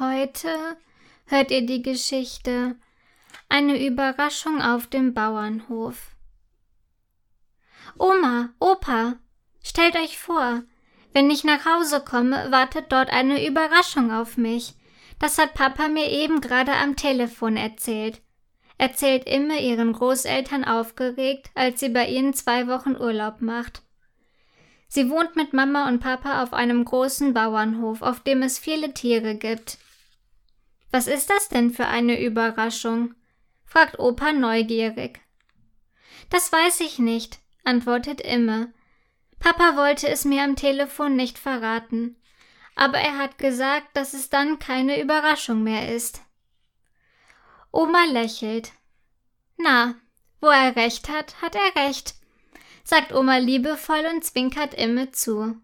Heute hört ihr die Geschichte Eine Überraschung auf dem Bauernhof. Oma, Opa, stellt euch vor, wenn ich nach Hause komme, wartet dort eine Überraschung auf mich. Das hat Papa mir eben gerade am Telefon erzählt. Erzählt immer ihren Großeltern aufgeregt, als sie bei ihnen zwei Wochen Urlaub macht. Sie wohnt mit Mama und Papa auf einem großen Bauernhof, auf dem es viele Tiere gibt. Was ist das denn für eine Überraschung? fragt Opa neugierig. Das weiß ich nicht, antwortet Imme. Papa wollte es mir am Telefon nicht verraten, aber er hat gesagt, dass es dann keine Überraschung mehr ist. Oma lächelt. Na, wo er recht hat, hat er recht, sagt Oma liebevoll und zwinkert Imme zu.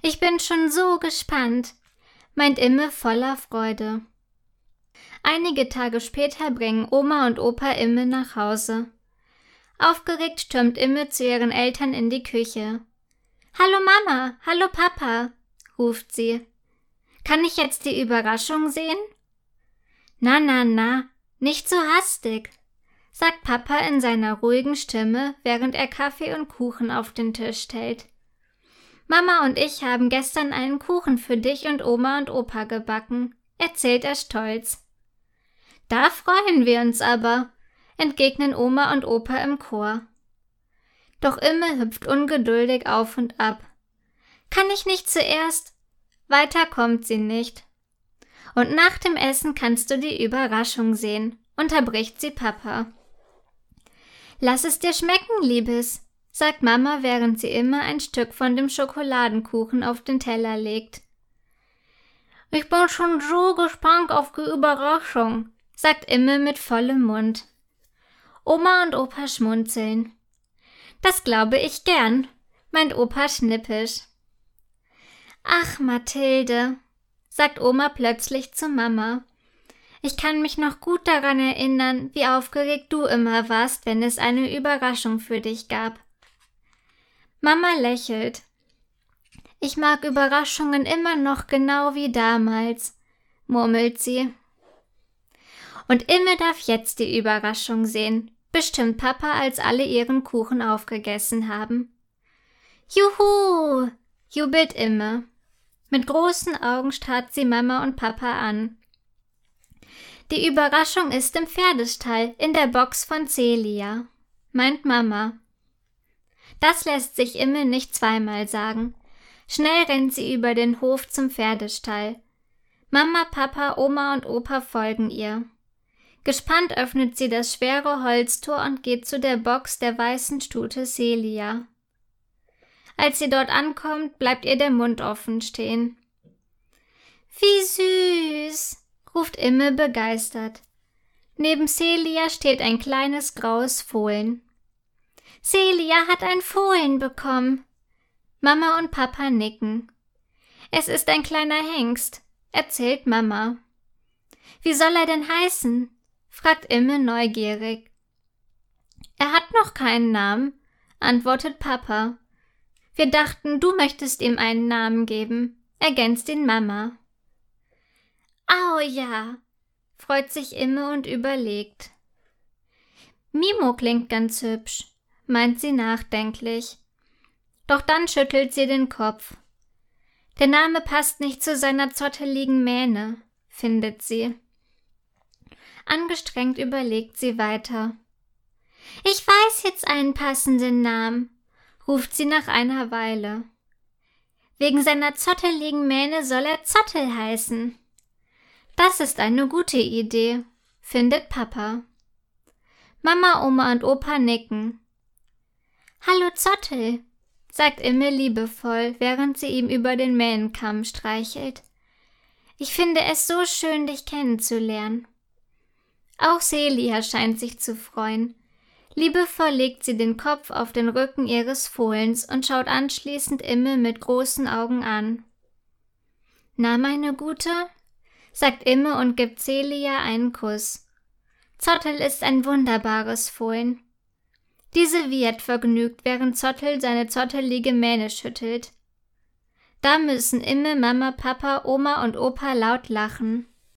Ich bin schon so gespannt, meint Imme voller Freude. Einige Tage später bringen Oma und Opa Imme nach Hause. Aufgeregt stürmt Imme zu ihren Eltern in die Küche. Hallo Mama, hallo Papa, ruft sie. Kann ich jetzt die Überraschung sehen? Na, na, na, nicht so hastig, sagt Papa in seiner ruhigen Stimme, während er Kaffee und Kuchen auf den Tisch stellt. Mama und ich haben gestern einen Kuchen für dich und Oma und Opa gebacken, erzählt er stolz. Da freuen wir uns aber, entgegnen Oma und Opa im Chor. Doch Imme hüpft ungeduldig auf und ab. Kann ich nicht zuerst? Weiter kommt sie nicht. Und nach dem Essen kannst du die Überraschung sehen, unterbricht sie Papa. Lass es dir schmecken, Liebes, sagt Mama, während sie immer ein Stück von dem Schokoladenkuchen auf den Teller legt. Ich bin schon so gespannt auf die Überraschung, sagt Imme mit vollem Mund. Oma und Opa schmunzeln. Das glaube ich gern, meint Opa schnippisch. Ach, Mathilde, sagt Oma plötzlich zu Mama. Ich kann mich noch gut daran erinnern, wie aufgeregt du immer warst, wenn es eine Überraschung für dich gab. Mama lächelt. Ich mag Überraschungen immer noch genau wie damals, murmelt sie. Und Imme darf jetzt die Überraschung sehen. Bestimmt Papa, als alle ihren Kuchen aufgegessen haben. Juhu! jubelt Imme. Mit großen Augen starrt sie Mama und Papa an. Die Überraschung ist im Pferdestall in der Box von Celia, meint Mama. Das lässt sich Imme nicht zweimal sagen. Schnell rennt sie über den Hof zum Pferdestall. Mama, Papa, Oma und Opa folgen ihr. Gespannt öffnet sie das schwere Holztor und geht zu der Box der weißen Stute Celia. Als sie dort ankommt, bleibt ihr der Mund offen stehen. Wie süß, ruft Imme begeistert. Neben Celia steht ein kleines graues Fohlen. Celia hat ein Fohlen bekommen. Mama und Papa nicken. Es ist ein kleiner Hengst, erzählt Mama. Wie soll er denn heißen? fragt Imme neugierig. Er hat noch keinen Namen, antwortet Papa. Wir dachten, du möchtest ihm einen Namen geben, ergänzt ihn Mama. Au ja, freut sich Imme und überlegt. Mimo klingt ganz hübsch, meint sie nachdenklich. Doch dann schüttelt sie den Kopf. Der Name passt nicht zu seiner zotteligen Mähne, findet sie. Angestrengt überlegt sie weiter. Ich weiß jetzt einen passenden Namen, ruft sie nach einer Weile. Wegen seiner zotteligen Mähne soll er Zottel heißen. Das ist eine gute Idee, findet Papa. Mama, Oma und Opa nicken. Hallo Zottel, sagt Imme liebevoll, während sie ihm über den Mähnenkamm streichelt. Ich finde es so schön, dich kennenzulernen. Auch Celia scheint sich zu freuen. Liebevoll legt sie den Kopf auf den Rücken ihres Fohlens und schaut anschließend Imme mit großen Augen an. Na, meine Gute? Sagt Imme und gibt Celia einen Kuss. Zottel ist ein wunderbares Fohlen. Diese wird vergnügt, während Zottel seine zottelige Mähne schüttelt. Da müssen immer Mama, Papa, Oma und Opa laut lachen.